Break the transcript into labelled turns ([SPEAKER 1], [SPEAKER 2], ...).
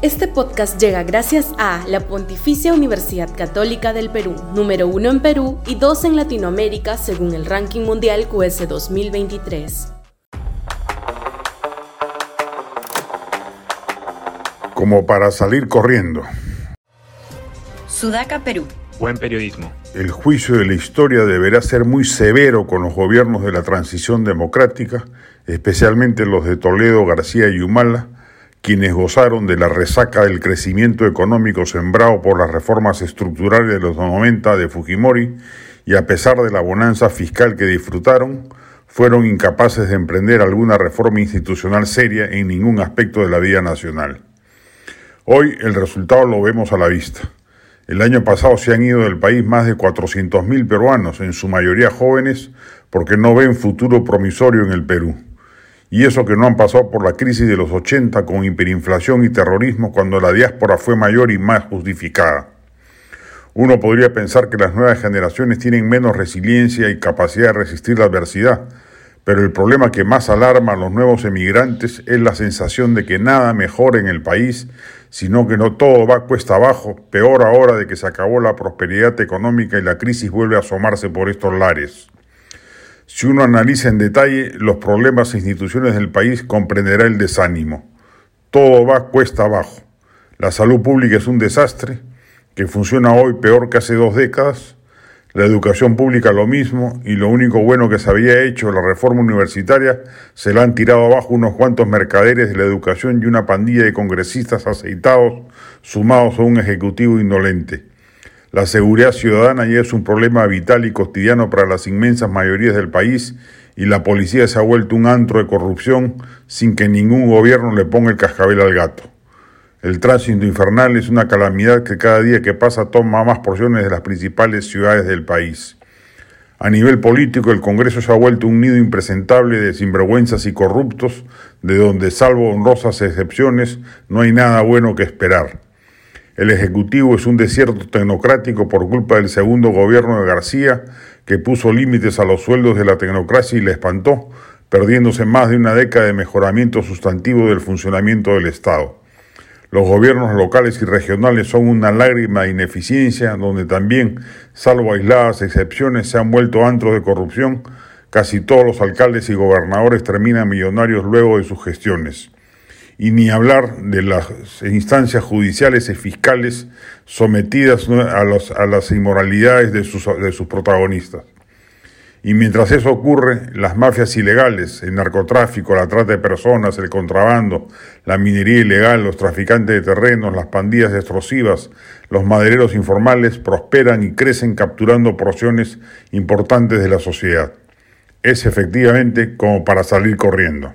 [SPEAKER 1] Este podcast llega gracias a la Pontificia Universidad Católica del Perú, número uno en Perú y dos en Latinoamérica según el ranking mundial QS 2023.
[SPEAKER 2] Como para salir corriendo.
[SPEAKER 3] Sudaca, Perú.
[SPEAKER 4] Buen periodismo.
[SPEAKER 2] El juicio de la historia deberá ser muy severo con los gobiernos de la transición democrática, especialmente los de Toledo, García y Humala, quienes gozaron de la resaca del crecimiento económico sembrado por las reformas estructurales de los 90 de Fujimori y a pesar de la bonanza fiscal que disfrutaron, fueron incapaces de emprender alguna reforma institucional seria en ningún aspecto de la vida nacional. Hoy el resultado lo vemos a la vista. El año pasado se han ido del país más de 400.000 peruanos, en su mayoría jóvenes, porque no ven futuro promisorio en el Perú. Y eso que no han pasado por la crisis de los 80 con hiperinflación y terrorismo cuando la diáspora fue mayor y más justificada. Uno podría pensar que las nuevas generaciones tienen menos resiliencia y capacidad de resistir la adversidad, pero el problema que más alarma a los nuevos emigrantes es la sensación de que nada mejora en el país, sino que no todo va cuesta abajo, peor ahora de que se acabó la prosperidad económica y la crisis vuelve a asomarse por estos lares. Si uno analiza en detalle los problemas e instituciones del país, comprenderá el desánimo. Todo va cuesta abajo. La salud pública es un desastre, que funciona hoy peor que hace dos décadas. La educación pública lo mismo, y lo único bueno que se había hecho, la reforma universitaria, se la han tirado abajo unos cuantos mercaderes de la educación y una pandilla de congresistas aceitados, sumados a un ejecutivo indolente. La seguridad ciudadana ya es un problema vital y cotidiano para las inmensas mayorías del país y la policía se ha vuelto un antro de corrupción sin que ningún gobierno le ponga el cascabel al gato. El tránsito infernal es una calamidad que cada día que pasa toma más porciones de las principales ciudades del país. A nivel político, el Congreso se ha vuelto un nido impresentable de sinvergüenzas y corruptos, de donde, salvo honrosas excepciones, no hay nada bueno que esperar. El Ejecutivo es un desierto tecnocrático por culpa del segundo gobierno de García, que puso límites a los sueldos de la tecnocracia y la espantó, perdiéndose más de una década de mejoramiento sustantivo del funcionamiento del Estado. Los gobiernos locales y regionales son una lágrima de ineficiencia, donde también, salvo aisladas excepciones, se han vuelto antros de corrupción. Casi todos los alcaldes y gobernadores terminan millonarios luego de sus gestiones y ni hablar de las instancias judiciales y fiscales sometidas a, las inmoralidades de sus, de sus protagonistas. Y mientras eso ocurre, las mafias ilegales, el narcotráfico, la trata de personas, el contrabando, la minería ilegal, los traficantes de terrenos, las pandillas explosivas, los madereros informales prosperan y crecen capturando porciones importantes de la sociedad. Es efectivamente como para salir corriendo.